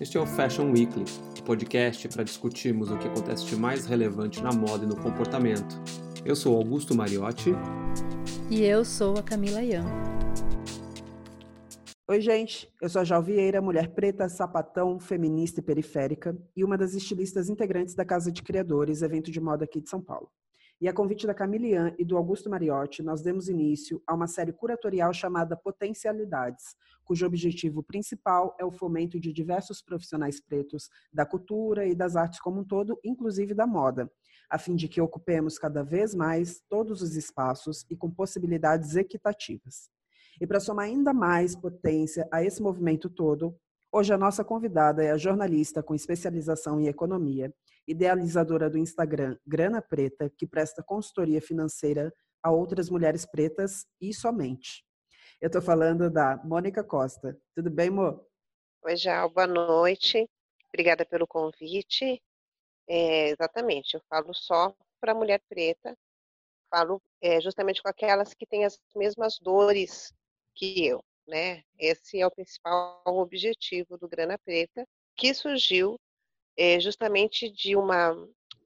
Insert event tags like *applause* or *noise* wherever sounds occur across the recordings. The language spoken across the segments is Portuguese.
Este é o Fashion Weekly, o um podcast para discutirmos o que acontece de mais relevante na moda e no comportamento. Eu sou Augusto Mariotti. E eu sou a Camila Ian. Oi, gente. Eu sou a Jal Vieira, mulher preta, sapatão, feminista e periférica, e uma das estilistas integrantes da Casa de Criadores, evento de moda aqui de São Paulo. E a convite da Camilian e do Augusto Mariotti, nós demos início a uma série curatorial chamada Potencialidades, cujo objetivo principal é o fomento de diversos profissionais pretos da cultura e das artes como um todo, inclusive da moda, a fim de que ocupemos cada vez mais todos os espaços e com possibilidades equitativas. E para somar ainda mais potência a esse movimento todo, hoje a nossa convidada é a jornalista com especialização em economia idealizadora do Instagram Grana Preta, que presta consultoria financeira a outras mulheres pretas e somente. Eu estou falando da Mônica Costa. Tudo bem, Mo? Oi, Jal, boa noite. Obrigada pelo convite. É, exatamente, eu falo só para mulher preta, falo é, justamente com aquelas que têm as mesmas dores que eu, né? Esse é o principal objetivo do Grana Preta, que surgiu é, justamente de uma,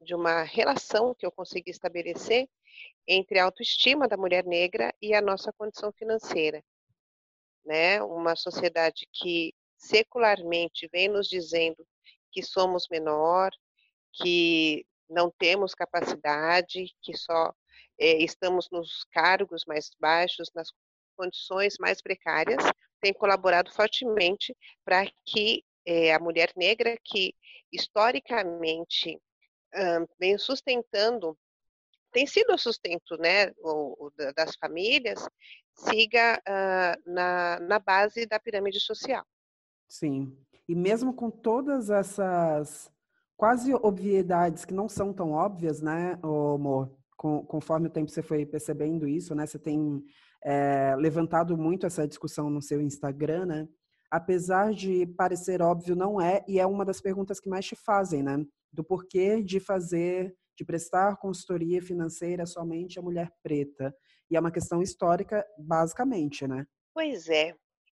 de uma relação que eu consegui estabelecer entre a autoestima da mulher negra e a nossa condição financeira. Né? Uma sociedade que secularmente vem nos dizendo que somos menor, que não temos capacidade, que só é, estamos nos cargos mais baixos, nas condições mais precárias, tem colaborado fortemente para que é, a mulher negra, que historicamente vem sustentando, tem sido o sustento né, o, o, das famílias, siga uh, na, na base da pirâmide social. Sim. E mesmo com todas essas quase obviedades que não são tão óbvias, né, amor? Com, conforme o tempo você foi percebendo isso, né? Você tem é, levantado muito essa discussão no seu Instagram, né? Apesar de parecer óbvio, não é, e é uma das perguntas que mais te fazem, né? Do porquê de fazer, de prestar consultoria financeira somente a mulher preta. E é uma questão histórica, basicamente, né? Pois é.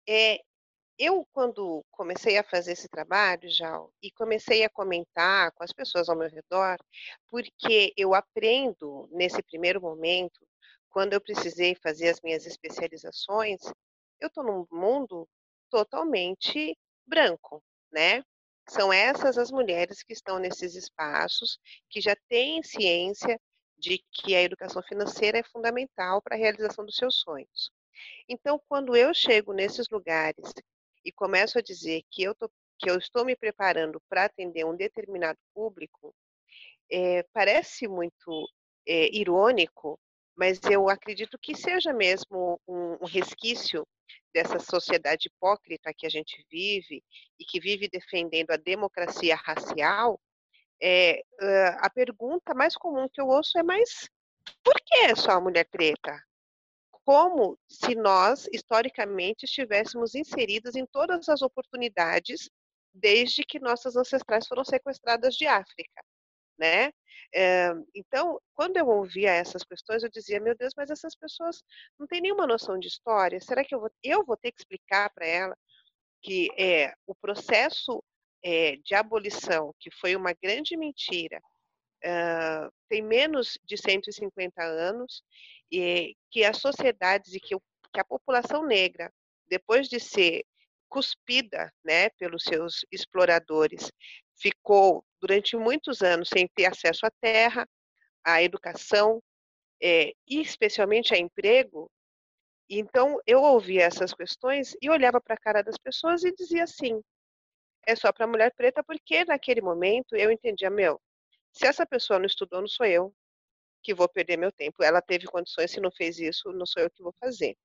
é eu, quando comecei a fazer esse trabalho, já, e comecei a comentar com as pessoas ao meu redor, porque eu aprendo nesse primeiro momento, quando eu precisei fazer as minhas especializações, eu estou num mundo totalmente branco, né? São essas as mulheres que estão nesses espaços, que já têm ciência de que a educação financeira é fundamental para a realização dos seus sonhos. Então, quando eu chego nesses lugares e começo a dizer que eu, tô, que eu estou me preparando para atender um determinado público, é, parece muito é, irônico, mas eu acredito que seja mesmo um, um resquício dessa sociedade hipócrita que a gente vive e que vive defendendo a democracia racial, é, a pergunta mais comum que eu ouço é: mas por que só a mulher preta? Como se nós, historicamente, estivéssemos inseridas em todas as oportunidades desde que nossas ancestrais foram sequestradas de África, né? É, então, quando eu ouvia essas questões, eu dizia, meu Deus, mas essas pessoas não têm nenhuma noção de história. Será que eu vou, eu vou ter que explicar para ela que é, o processo é, de abolição, que foi uma grande mentira, uh, tem menos de 150 anos, e que as sociedades e que, que a população negra, depois de ser cuspida né, pelos seus exploradores, ficou durante muitos anos sem ter acesso à terra, à educação é, e especialmente a emprego. Então eu ouvia essas questões e olhava para a cara das pessoas e dizia assim: é só para mulher preta porque naquele momento eu entendia meu, se essa pessoa não estudou não sou eu que vou perder meu tempo. Ela teve condições, se não fez isso, não sou eu que vou fazer.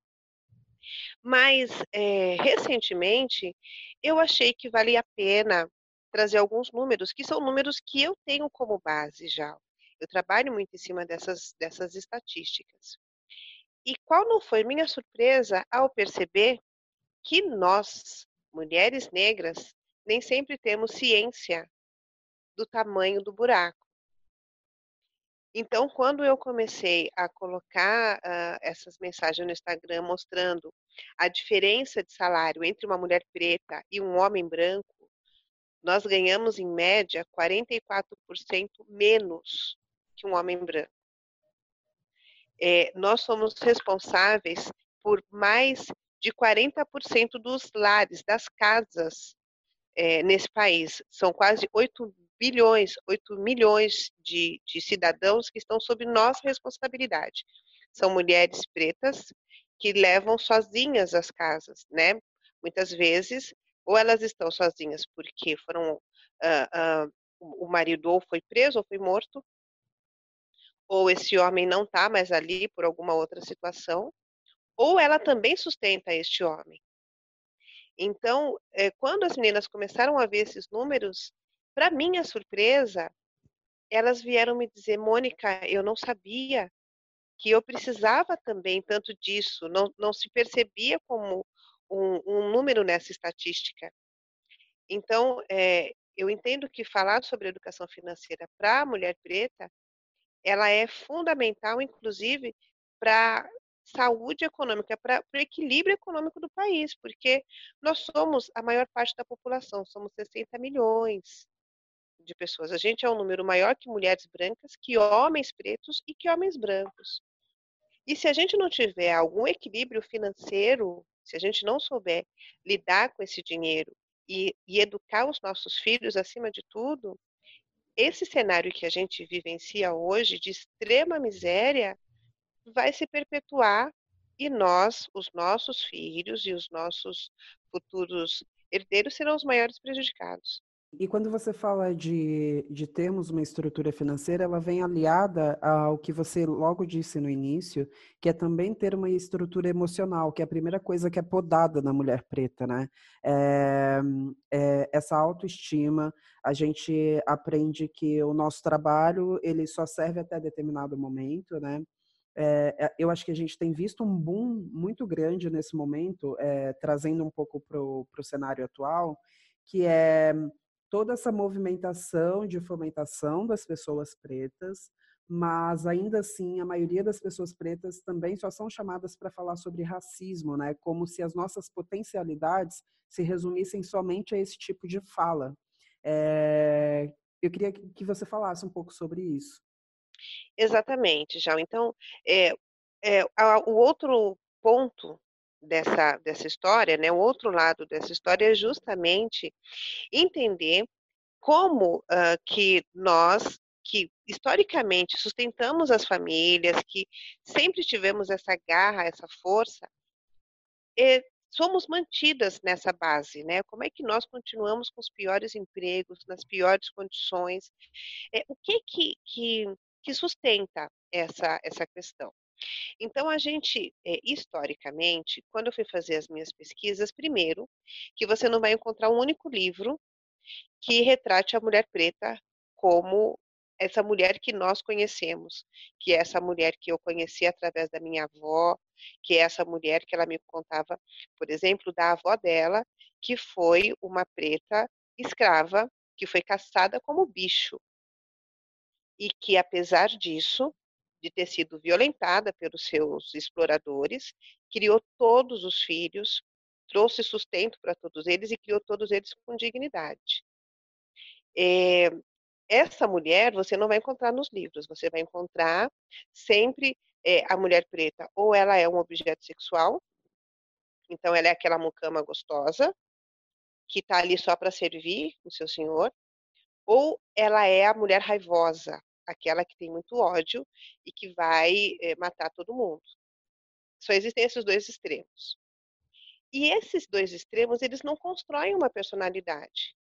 Mas, é, recentemente, eu achei que valia a pena trazer alguns números, que são números que eu tenho como base já. Eu trabalho muito em cima dessas, dessas estatísticas. E qual não foi minha surpresa ao perceber que nós, mulheres negras, nem sempre temos ciência do tamanho do buraco. Então, quando eu comecei a colocar uh, essas mensagens no Instagram mostrando a diferença de salário entre uma mulher preta e um homem branco, nós ganhamos, em média, 44% menos que um homem branco. É, nós somos responsáveis por mais de 40% dos lares, das casas é, nesse país. São quase 8 bilhões, 8 milhões de, de cidadãos que estão sob nossa responsabilidade. São mulheres pretas que levam sozinhas as casas, né? Muitas vezes, ou elas estão sozinhas porque foram uh, uh, o marido ou foi preso ou foi morto, ou esse homem não está mais ali por alguma outra situação, ou ela também sustenta este homem. Então, é, quando as meninas começaram a ver esses números, para minha surpresa, elas vieram me dizer, Mônica, eu não sabia que eu precisava também tanto disso, não, não se percebia como um, um número nessa estatística. Então, é, eu entendo que falar sobre educação financeira para a mulher preta, ela é fundamental, inclusive, para saúde econômica, para o equilíbrio econômico do país, porque nós somos a maior parte da população, somos 60 milhões de pessoas. A gente é um número maior que mulheres brancas, que homens pretos e que homens brancos. E se a gente não tiver algum equilíbrio financeiro, se a gente não souber lidar com esse dinheiro e, e educar os nossos filhos acima de tudo, esse cenário que a gente vivencia hoje de extrema miséria vai se perpetuar e nós, os nossos filhos e os nossos futuros herdeiros serão os maiores prejudicados. E quando você fala de, de termos uma estrutura financeira, ela vem aliada ao que você logo disse no início, que é também ter uma estrutura emocional, que é a primeira coisa que é podada na mulher preta, né? É, é, essa autoestima, a gente aprende que o nosso trabalho, ele só serve até determinado momento, né? É, eu acho que a gente tem visto um boom muito grande nesse momento, é, trazendo um pouco para o cenário atual, que é toda essa movimentação de fomentação das pessoas pretas, mas ainda assim a maioria das pessoas pretas também só são chamadas para falar sobre racismo, né? Como se as nossas potencialidades se resumissem somente a esse tipo de fala. É, eu queria que você falasse um pouco sobre isso. Exatamente, já. Então, é, é, o outro ponto dessa, dessa história, né, o outro lado dessa história é justamente entender como uh, que nós, que historicamente sustentamos as famílias, que sempre tivemos essa garra, essa força, é, somos mantidas nessa base, né? Como é que nós continuamos com os piores empregos, nas piores condições? É, o que que, que que sustenta essa, essa questão. Então, a gente, é, historicamente, quando eu fui fazer as minhas pesquisas, primeiro, que você não vai encontrar um único livro que retrate a mulher preta como essa mulher que nós conhecemos, que é essa mulher que eu conheci através da minha avó, que é essa mulher que ela me contava, por exemplo, da avó dela, que foi uma preta escrava, que foi caçada como bicho. E que, apesar disso, de ter sido violentada pelos seus exploradores, criou todos os filhos, trouxe sustento para todos eles e criou todos eles com dignidade. É, essa mulher você não vai encontrar nos livros, você vai encontrar sempre é, a mulher preta, ou ela é um objeto sexual, então ela é aquela mucama gostosa, que está ali só para servir o seu senhor, ou ela é a mulher raivosa, aquela que tem muito ódio e que vai é, matar todo mundo. Só existem esses dois extremos. E esses dois extremos, eles não constroem uma personalidade.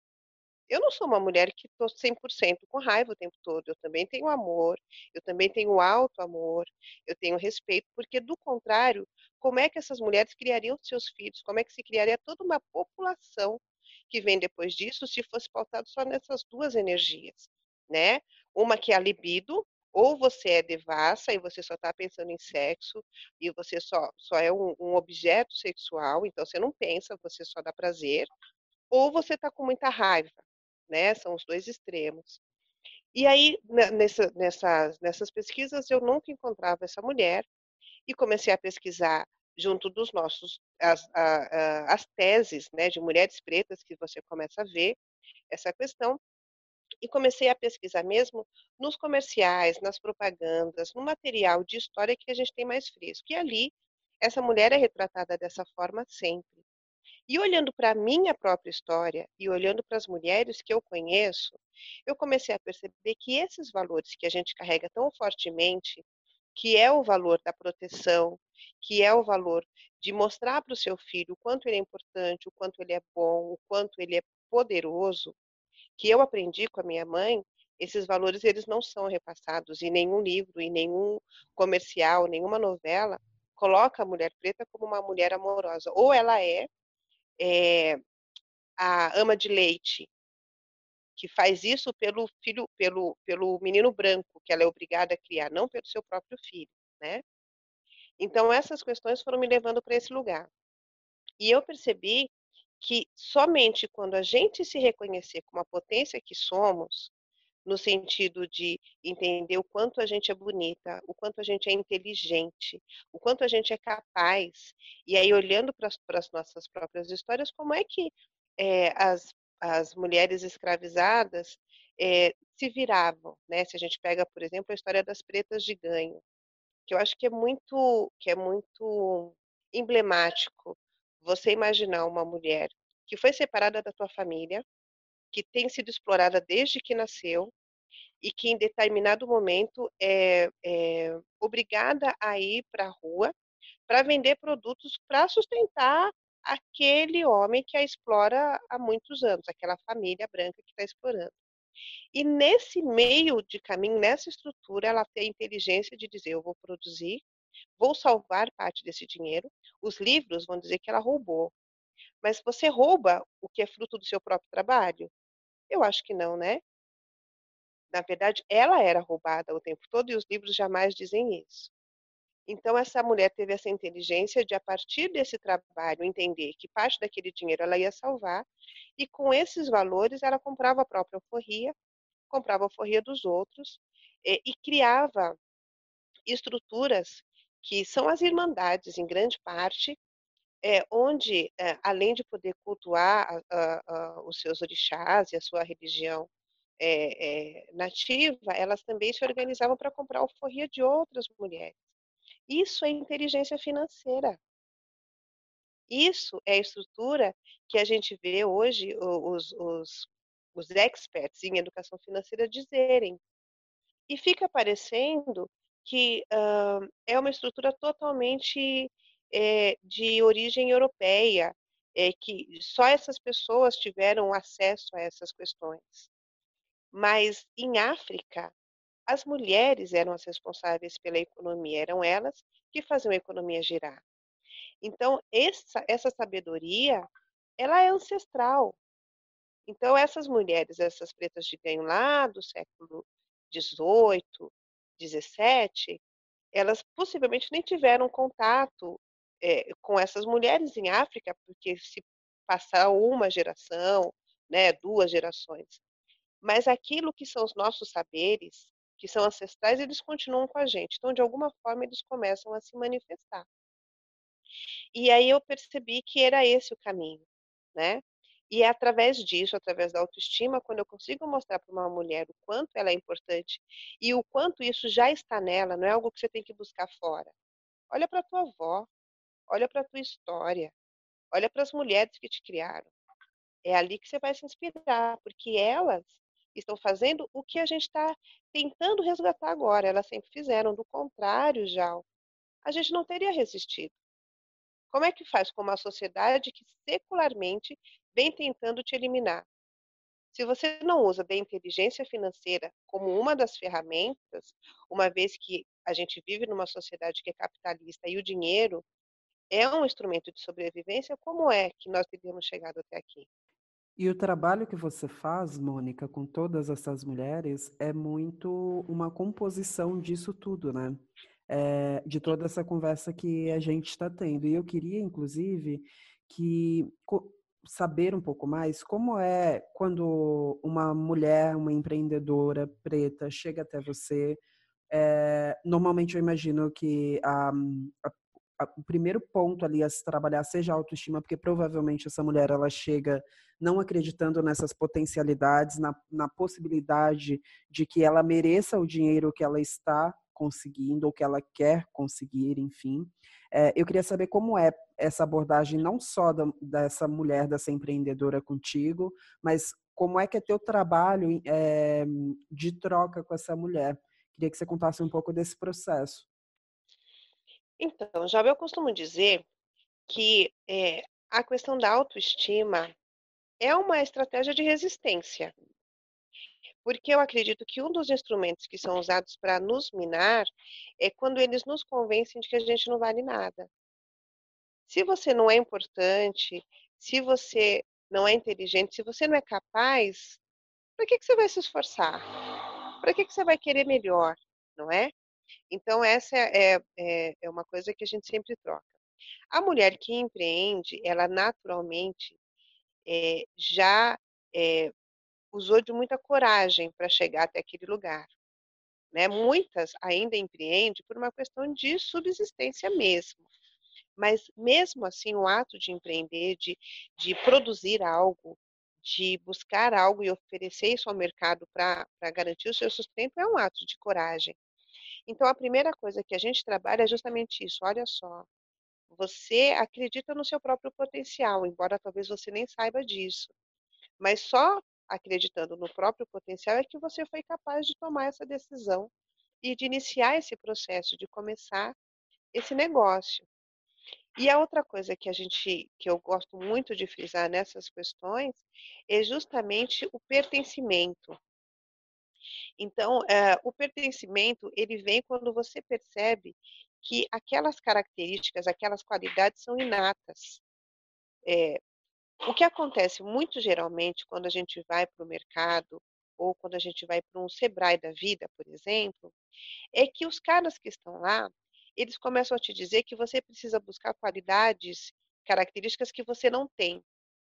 Eu não sou uma mulher que estou 100% com raiva o tempo todo. Eu também tenho amor, eu também tenho alto amor, eu tenho respeito, porque do contrário, como é que essas mulheres criariam seus filhos? Como é que se criaria toda uma população que vem depois disso se fosse pautado só nessas duas energias? né? Uma que é a libido, ou você é devassa e você só está pensando em sexo e você só, só é um, um, objeto sexual, então você não pensa, você só dá prazer, ou você está com muita raiva, né? São os dois extremos. E aí, nessa, nessas, nessas pesquisas, eu nunca encontrava essa mulher e comecei a pesquisar junto dos nossos, as, a, a, as teses né, de mulheres pretas que você começa a ver, essa questão e comecei a pesquisar mesmo nos comerciais, nas propagandas, no material de história que a gente tem mais fresco. E ali, essa mulher é retratada dessa forma sempre. E olhando para a minha própria história e olhando para as mulheres que eu conheço, eu comecei a perceber que esses valores que a gente carrega tão fortemente, que é o valor da proteção, que é o valor de mostrar para o seu filho o quanto ele é importante, o quanto ele é bom, o quanto ele é poderoso, que eu aprendi com a minha mãe, esses valores eles não são repassados em nenhum livro, em nenhum comercial, nenhuma novela coloca a mulher preta como uma mulher amorosa. Ou ela é, é a ama de leite que faz isso pelo filho, pelo pelo menino branco que ela é obrigada a criar, não pelo seu próprio filho, né? Então essas questões foram me levando para esse lugar. E eu percebi que somente quando a gente se reconhecer como a potência que somos, no sentido de entender o quanto a gente é bonita, o quanto a gente é inteligente, o quanto a gente é capaz, e aí olhando para as nossas próprias histórias, como é que é, as, as mulheres escravizadas é, se viravam, né? Se a gente pega, por exemplo, a história das pretas de ganho, que eu acho que é muito, que é muito emblemático você imaginar uma mulher que foi separada da tua família, que tem sido explorada desde que nasceu e que em determinado momento é, é obrigada a ir para a rua para vender produtos para sustentar aquele homem que a explora há muitos anos, aquela família branca que está explorando. E nesse meio de caminho, nessa estrutura, ela tem a inteligência de dizer: eu vou produzir, vou salvar parte desse dinheiro. Os livros vão dizer que ela roubou. Mas você rouba o que é fruto do seu próprio trabalho? Eu acho que não, né? Na verdade, ela era roubada o tempo todo e os livros jamais dizem isso. Então, essa mulher teve essa inteligência de, a partir desse trabalho, entender que parte daquele dinheiro ela ia salvar, e com esses valores ela comprava a própria alforria, comprava a alforria dos outros, e, e criava estruturas que são as irmandades, em grande parte, é, onde, é, além de poder cultuar a, a, a, os seus orixás e a sua religião é, nativa, elas também se organizavam para comprar alforria de outras mulheres. Isso é inteligência financeira. Isso é a estrutura que a gente vê hoje os, os, os experts em educação financeira dizerem. E fica parecendo que uh, é uma estrutura totalmente é, de origem europeia, é, que só essas pessoas tiveram acesso a essas questões. Mas em África, as mulheres eram as responsáveis pela economia, eram elas que faziam a economia girar. Então, essa, essa sabedoria, ela é ancestral. Então, essas mulheres, essas pretas de ganho lá do século XVIII, XVII, elas possivelmente nem tiveram contato é, com essas mulheres em África, porque se passar uma geração, né, duas gerações, mas aquilo que são os nossos saberes, que são ancestrais, eles continuam com a gente. Então, de alguma forma, eles começam a se manifestar. E aí eu percebi que era esse o caminho, né? E é através disso, através da autoestima, quando eu consigo mostrar para uma mulher o quanto ela é importante e o quanto isso já está nela, não é algo que você tem que buscar fora. Olha para tua avó, olha para tua história, olha para as mulheres que te criaram. É ali que você vai se inspirar, porque elas estão fazendo o que a gente está tentando resgatar agora. Elas sempre fizeram. Do contrário, já, a gente não teria resistido. Como é que faz com uma sociedade que secularmente vem tentando te eliminar? Se você não usa da inteligência financeira como uma das ferramentas, uma vez que a gente vive numa sociedade que é capitalista e o dinheiro é um instrumento de sobrevivência, como é que nós teríamos chegado até aqui? E o trabalho que você faz, Mônica, com todas essas mulheres, é muito uma composição disso tudo, né? É, de toda essa conversa que a gente está tendo. E eu queria, inclusive, que saber um pouco mais como é quando uma mulher, uma empreendedora preta chega até você. É, normalmente eu imagino que a, a o primeiro ponto ali a se trabalhar seja a autoestima, porque provavelmente essa mulher ela chega não acreditando nessas potencialidades, na, na possibilidade de que ela mereça o dinheiro que ela está conseguindo ou que ela quer conseguir, enfim. É, eu queria saber como é essa abordagem não só da, dessa mulher, dessa empreendedora contigo, mas como é que é teu trabalho é, de troca com essa mulher. Queria que você contasse um pouco desse processo. Então, já eu costumo dizer que é, a questão da autoestima é uma estratégia de resistência. Porque eu acredito que um dos instrumentos que são usados para nos minar é quando eles nos convencem de que a gente não vale nada. Se você não é importante, se você não é inteligente, se você não é capaz, para que, que você vai se esforçar? Para que, que você vai querer melhor, não é? Então, essa é, é, é uma coisa que a gente sempre troca. A mulher que empreende, ela naturalmente é, já é, usou de muita coragem para chegar até aquele lugar. Né? Muitas ainda empreendem por uma questão de subsistência mesmo. Mas, mesmo assim, o ato de empreender, de, de produzir algo, de buscar algo e oferecer isso ao mercado para garantir o seu sustento, é um ato de coragem. Então, a primeira coisa que a gente trabalha é justamente isso. Olha só, você acredita no seu próprio potencial, embora talvez você nem saiba disso. Mas só acreditando no próprio potencial é que você foi capaz de tomar essa decisão e de iniciar esse processo, de começar esse negócio. E a outra coisa que a gente, que eu gosto muito de frisar nessas questões, é justamente o pertencimento. Então, é, o pertencimento ele vem quando você percebe que aquelas características, aquelas qualidades são inatas. É, o que acontece muito geralmente quando a gente vai para o mercado ou quando a gente vai para um Sebrae da vida, por exemplo, é que os caras que estão lá, eles começam a te dizer que você precisa buscar qualidades, características que você não tem.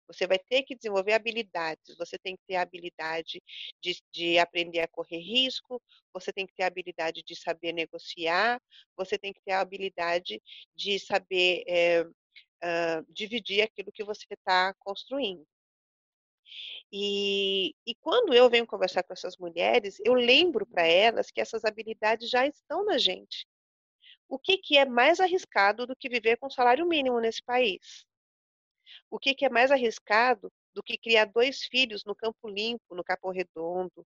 Você vai ter que desenvolver habilidades. Você tem que ter a habilidade de, de, aprender a correr risco, você tem que ter a habilidade de saber negociar, você tem que ter a habilidade de saber é, uh, dividir aquilo que você está construindo. E, e quando eu venho conversar com essas mulheres, eu lembro para elas que essas habilidades já estão na gente. O que, que é mais arriscado do que viver com salário mínimo nesse país? O que, que é mais arriscado do que criar dois filhos no Campo Limpo, no Capão Redondo,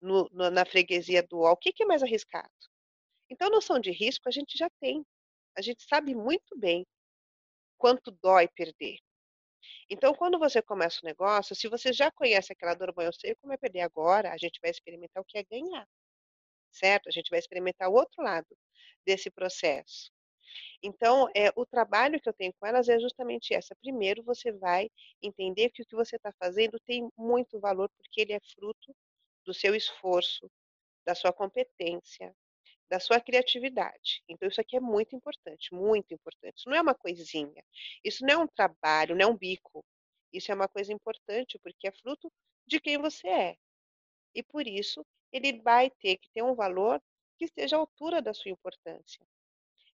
no, no, na freguesia do UOL? O que, que é mais arriscado? Então, noção de risco a gente já tem. A gente sabe muito bem quanto dói perder. Então, quando você começa o negócio, se você já conhece aquela dor, bom, eu sei como é perder agora, a gente vai experimentar o que é ganhar, certo? A gente vai experimentar o outro lado desse processo. Então, é, o trabalho que eu tenho com elas é justamente essa. Primeiro, você vai entender que o que você está fazendo tem muito valor, porque ele é fruto do seu esforço, da sua competência, da sua criatividade. Então, isso aqui é muito importante, muito importante. Isso não é uma coisinha, isso não é um trabalho, não é um bico. Isso é uma coisa importante porque é fruto de quem você é. E por isso, ele vai ter que ter um valor que esteja à altura da sua importância.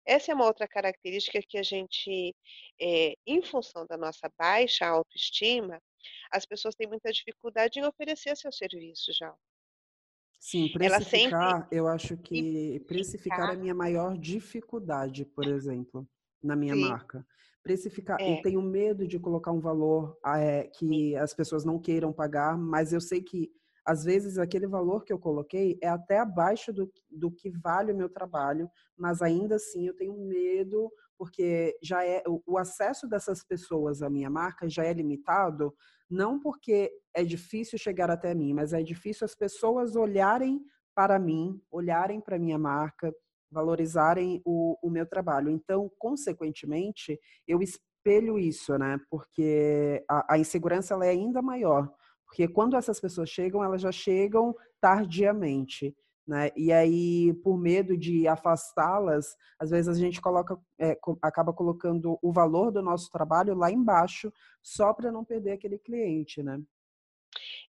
Essa é uma outra característica que a gente, é, em função da nossa baixa autoestima, as pessoas têm muita dificuldade em oferecer seu serviço já. Sim, precificar, sempre... eu acho que precificar é a minha maior dificuldade, por exemplo, na minha Sim. marca. Precificar, é. eu tenho medo de colocar um valor é, que as pessoas não queiram pagar, mas eu sei que às vezes aquele valor que eu coloquei é até abaixo do, do que vale o meu trabalho, mas ainda assim eu tenho medo porque já é o, acesso dessas pessoas à minha marca já é limitado não porque é difícil chegar até mim, mas é difícil as pessoas olharem para mim, olharem para minha marca, valorizarem o, o meu trabalho. Então, consequentemente, eu espelho isso, né? Porque a, a insegurança ela é ainda maior. Porque quando essas pessoas chegam, elas já chegam tardiamente. Né? E aí, por medo de afastá-las, às vezes a gente coloca, é, acaba colocando o valor do nosso trabalho lá embaixo, só para não perder aquele cliente, né?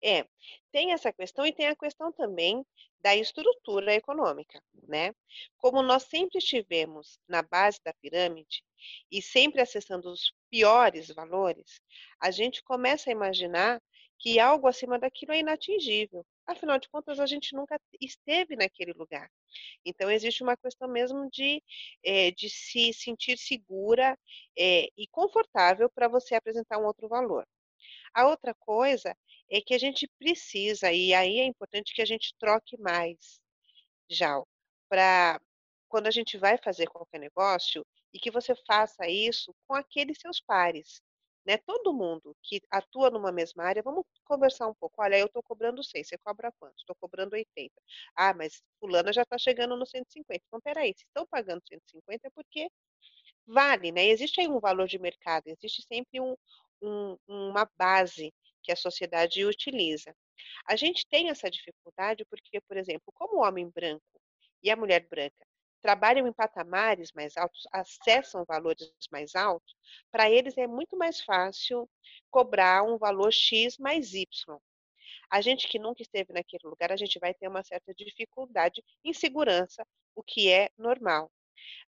É, tem essa questão e tem a questão também da estrutura econômica, né? Como nós sempre estivemos na base da pirâmide e sempre acessando os piores valores, a gente começa a imaginar que algo acima daquilo é inatingível. Afinal de contas, a gente nunca esteve naquele lugar. Então, existe uma questão mesmo de, é, de se sentir segura é, e confortável para você apresentar um outro valor. A outra coisa é que a gente precisa, e aí é importante que a gente troque mais, já, para quando a gente vai fazer qualquer negócio, e que você faça isso com aqueles seus pares. Né? Todo mundo que atua numa mesma área, vamos conversar um pouco. Olha, eu estou cobrando 100, você cobra quanto? Estou cobrando 80. Ah, mas fulana já está chegando no 150. Então, peraí, se estão pagando 150 é porque vale, né? Existe aí um valor de mercado, existe sempre um, um, uma base que a sociedade utiliza. A gente tem essa dificuldade porque, por exemplo, como o homem branco e a mulher branca trabalham em patamares mais altos, acessam valores mais altos, para eles é muito mais fácil cobrar um valor X mais Y. A gente que nunca esteve naquele lugar, a gente vai ter uma certa dificuldade, insegurança, o que é normal.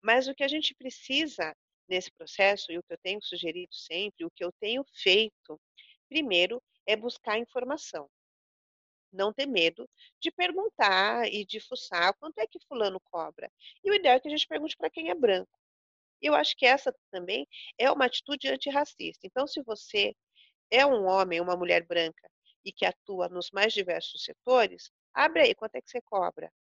Mas o que a gente precisa nesse processo, e o que eu tenho sugerido sempre, o que eu tenho feito, primeiro é buscar informação não ter medo de perguntar e de fuçar quanto é que fulano cobra. E o ideal é que a gente pergunte para quem é branco. Eu acho que essa também é uma atitude antirracista. Então, se você é um homem, uma mulher branca e que atua nos mais diversos setores, abre aí quanto é que você cobra,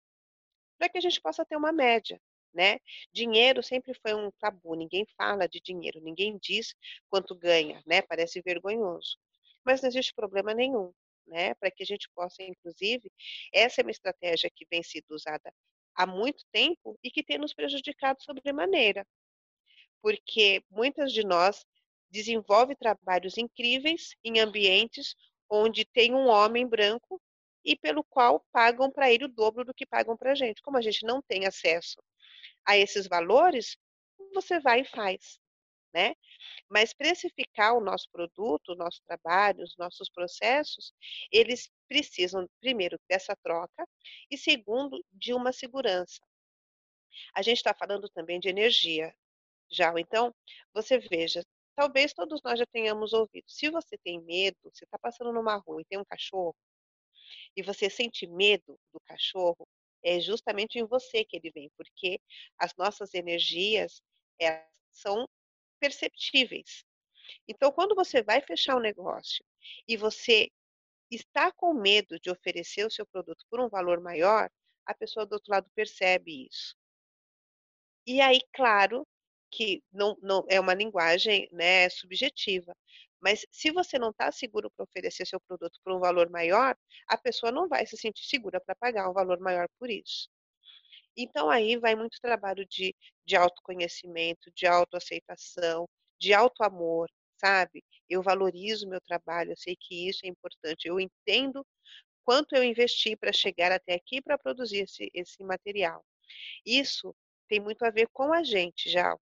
para que a gente possa ter uma média. Né? Dinheiro sempre foi um tabu, ninguém fala de dinheiro, ninguém diz quanto ganha, né? Parece vergonhoso. Mas não existe problema nenhum né? Para que a gente possa, inclusive, essa é uma estratégia que vem sendo usada há muito tempo e que tem nos prejudicado sobremaneira, porque muitas de nós desenvolve trabalhos incríveis em ambientes onde tem um homem branco e pelo qual pagam para ele o dobro do que pagam para a gente. Como a gente não tem acesso a esses valores, você vai e faz, né? Mas precificar o nosso produto, o nosso trabalho, os nossos processos, eles precisam, primeiro, dessa troca e, segundo, de uma segurança. A gente está falando também de energia, já. Então, você veja, talvez todos nós já tenhamos ouvido. Se você tem medo, você está passando numa rua e tem um cachorro, e você sente medo do cachorro, é justamente em você que ele vem, porque as nossas energias são perceptíveis. Então, quando você vai fechar um negócio e você está com medo de oferecer o seu produto por um valor maior, a pessoa do outro lado percebe isso. E aí, claro, que não, não é uma linguagem né, subjetiva, mas se você não está seguro para oferecer seu produto por um valor maior, a pessoa não vai se sentir segura para pagar um valor maior por isso. Então aí vai muito trabalho de, de autoconhecimento, de autoaceitação, de autoamor, sabe? Eu valorizo meu trabalho, eu sei que isso é importante, eu entendo quanto eu investi para chegar até aqui para produzir esse, esse material. Isso tem muito a ver com a gente já.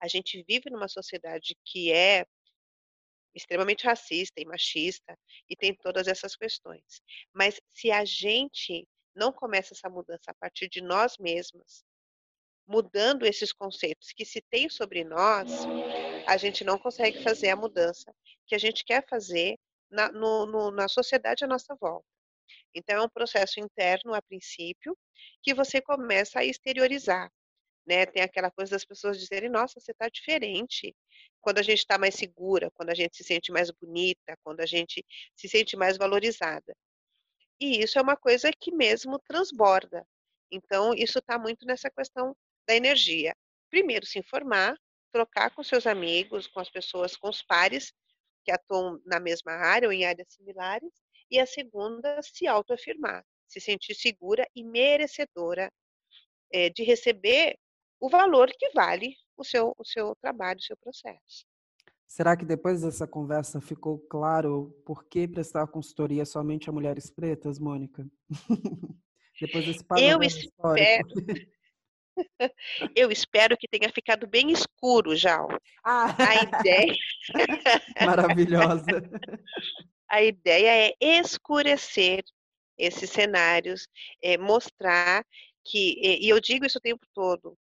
A gente vive numa sociedade que é extremamente racista e machista e tem todas essas questões. Mas se a gente não começa essa mudança a partir de nós mesmas, mudando esses conceitos que se tem sobre nós, a gente não consegue fazer a mudança que a gente quer fazer na, no, no, na sociedade à nossa volta. Então, é um processo interno, a princípio, que você começa a exteriorizar. Né? Tem aquela coisa das pessoas dizerem, nossa, você está diferente. Quando a gente está mais segura, quando a gente se sente mais bonita, quando a gente se sente mais valorizada. E isso é uma coisa que mesmo transborda. Então, isso está muito nessa questão da energia. Primeiro, se informar, trocar com seus amigos, com as pessoas, com os pares que atuam na mesma área ou em áreas similares. E a segunda, se autoafirmar, se sentir segura e merecedora é, de receber o valor que vale o seu, o seu trabalho, o seu processo. Será que depois dessa conversa ficou claro por que prestar consultoria somente a mulheres pretas, Mônica? *laughs* depois desse Eu espero. *laughs* Eu espero que tenha ficado bem escuro já. *laughs* Ah. A ideia. Maravilhosa. A ideia é escurecer esses cenários, é, mostrar que, e eu digo isso o tempo todo,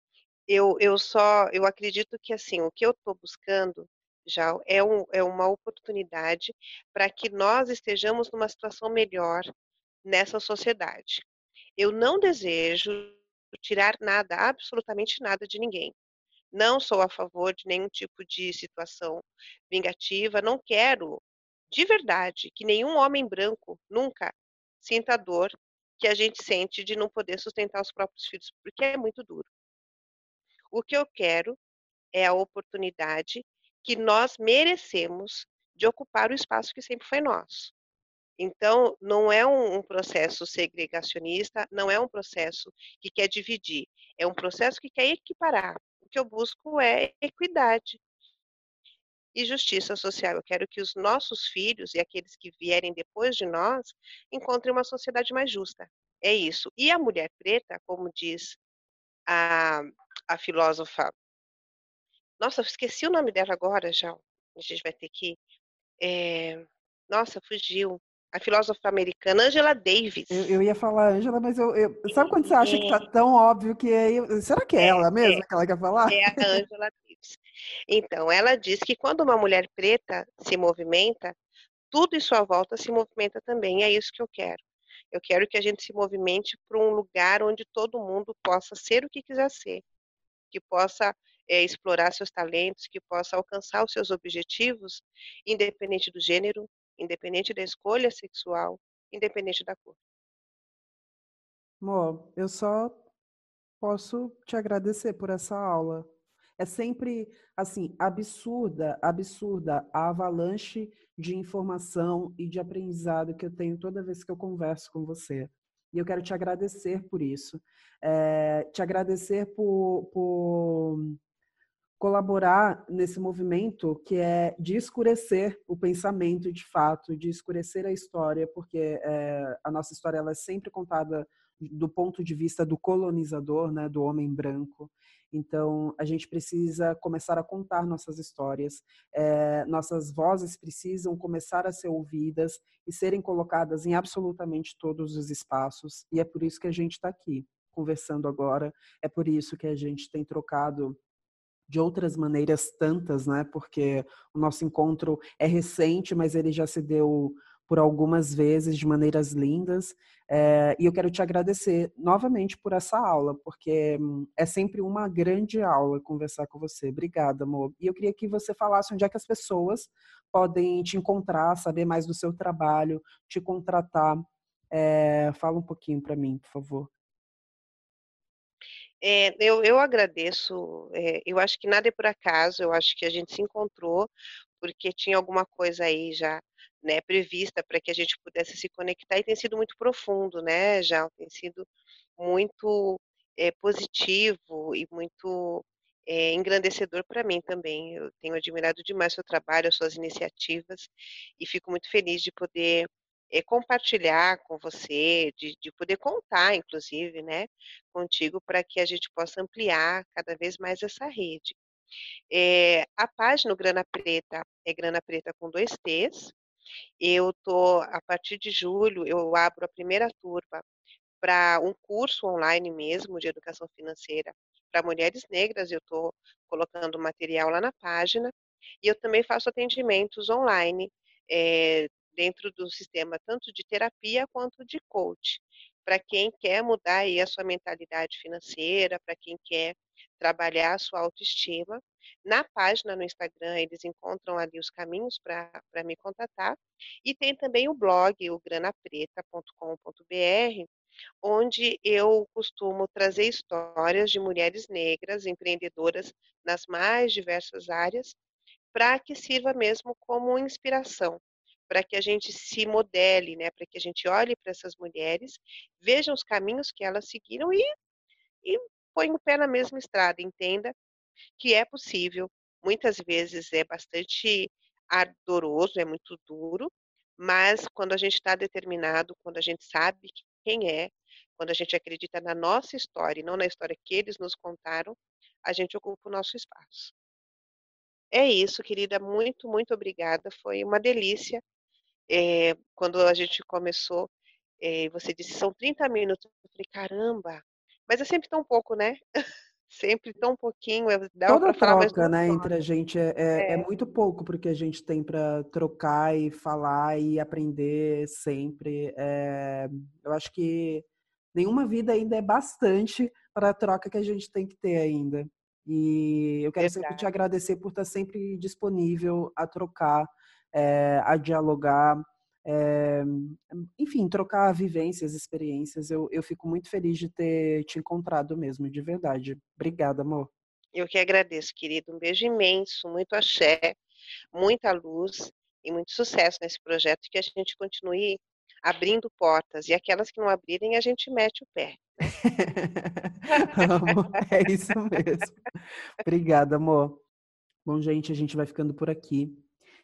eu, eu só, eu acredito que assim, o que eu estou buscando já é, um, é uma oportunidade para que nós estejamos numa situação melhor nessa sociedade. Eu não desejo tirar nada, absolutamente nada de ninguém. Não sou a favor de nenhum tipo de situação vingativa, não quero, de verdade, que nenhum homem branco nunca sinta a dor que a gente sente de não poder sustentar os próprios filhos, porque é muito duro. O que eu quero é a oportunidade que nós merecemos de ocupar o espaço que sempre foi nosso. Então, não é um, processo segregacionista, não é um processo que quer dividir, é um processo que quer equiparar. O que eu busco é equidade e justiça social. Eu quero que os nossos filhos e aqueles que vierem depois de nós encontrem uma sociedade mais justa. É isso. E a mulher preta, como diz a, a filósofa nossa, eu esqueci o nome dela agora já. A gente vai ter que. É... Nossa, fugiu. A filósofa americana Angela Davis. Eu, eu ia falar Angela, mas eu, eu, sabe quando você acha é... que tá tão óbvio que é. Será que é, é ela é, que ela quer falar? É a Angela Davis. Então, ela diz que quando uma mulher preta se movimenta, tudo em sua volta se movimenta também. É isso que eu quero. Eu quero que a gente se movimente para um lugar onde todo mundo possa ser o que quiser ser, que possa é, explorar seus talentos, que possa alcançar os seus objetivos, independente do gênero, independente da escolha sexual, independente da cor. Amor, eu só posso te agradecer por essa aula. É sempre, assim, absurda, absurda a avalanche de informação e de aprendizado que eu tenho toda vez que eu converso com você. E eu quero te agradecer por isso. É, te agradecer por, por colaborar nesse movimento que é de escurecer o pensamento de fato, de escurecer a história, porque é, a nossa história ela é sempre contada do ponto de vista do colonizador, né, do homem branco. Então, a gente precisa começar a contar nossas histórias, é, nossas vozes precisam começar a ser ouvidas e serem colocadas em absolutamente todos os espaços, e é por isso que a gente está aqui conversando agora, é por isso que a gente tem trocado de outras maneiras tantas, né? Porque o nosso encontro é recente, mas ele já se deu por algumas vezes de maneiras lindas. É, e eu quero te agradecer novamente por essa aula, porque hum, é sempre uma grande aula conversar com você. Obrigada, amor. E eu queria que você falasse onde é que as pessoas podem te encontrar, saber mais do seu trabalho, te contratar. É, fala um pouquinho para mim, por favor. É, eu, eu agradeço, é, eu acho que nada é por acaso, eu acho que a gente se encontrou porque tinha alguma coisa aí já né, prevista para que a gente pudesse se conectar e tem sido muito profundo, né, já tem sido muito é, positivo e muito é, engrandecedor para mim também. Eu tenho admirado demais seu trabalho, as suas iniciativas e fico muito feliz de poder é, compartilhar com você, de, de, poder contar, inclusive, né, contigo, para que a gente possa ampliar cada vez mais essa rede. É, a página Grana Preta é Grana Preta com dois T's. Eu tô a partir de julho eu abro a primeira turma para um curso online mesmo de educação financeira para mulheres negras. Eu estou colocando material lá na página e eu também faço atendimentos online é, dentro do sistema tanto de terapia quanto de coach, para quem quer mudar aí a sua mentalidade financeira, para quem quer trabalhar a sua autoestima. Na página no Instagram, eles encontram ali os caminhos para me contatar. E tem também o blog, o granapreta.com.br, onde eu costumo trazer histórias de mulheres negras empreendedoras nas mais diversas áreas, para que sirva mesmo como inspiração para que a gente se modele, né, para que a gente olhe para essas mulheres, veja os caminhos que elas seguiram e, e põe o pé na mesma estrada, entenda que é possível. Muitas vezes é bastante ardoroso, é muito duro, mas quando a gente está determinado, quando a gente sabe quem é, quando a gente acredita na nossa história e não na história que eles nos contaram, a gente ocupa o nosso espaço. É isso, querida. Muito, muito obrigada. Foi uma delícia é, quando a gente começou, É, você disse, são 30 minutos. Eu falei, caramba, mas é sempre tão pouco, né? *laughs* sempre tão pouquinho. Dá Toda falar troca, né, entre a gente é, é, é. é muito pouco porque a gente tem para trocar e falar e aprender sempre. É, eu acho que nenhuma vida ainda é bastante para a troca que a gente tem que ter ainda. E eu quero sempre te agradecer por estar sempre disponível a trocar, é, a dialogar, é, enfim, trocar vivências, experiências. Eu, eu fico muito feliz de ter te encontrado mesmo, de verdade. Obrigada, amor. Eu que agradeço, querido. Um beijo imenso, muito axé, muita luz e muito sucesso nesse projeto. Que a gente continue abrindo portas. E aquelas que não abrirem, a gente mete o pé. Né? *laughs* É isso mesmo. Obrigada, amor. Bom, gente, a gente vai ficando por aqui.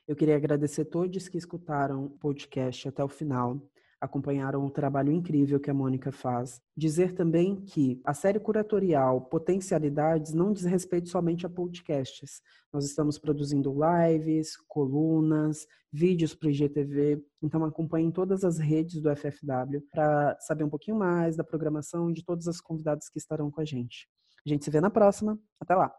Eu queria agradecer todos que escutaram o podcast até o final, acompanharam o trabalho incrível que a Mônica faz. Dizer também que a série curatorial Potencialidades não diz respeito somente a podcasts. Nós estamos produzindo lives, colunas, vídeos para o IGTV, então acompanhem todas as redes do FFW para saber um pouquinho mais da programação e de todas as convidadas que estarão com a gente. A gente se vê na próxima. Até lá!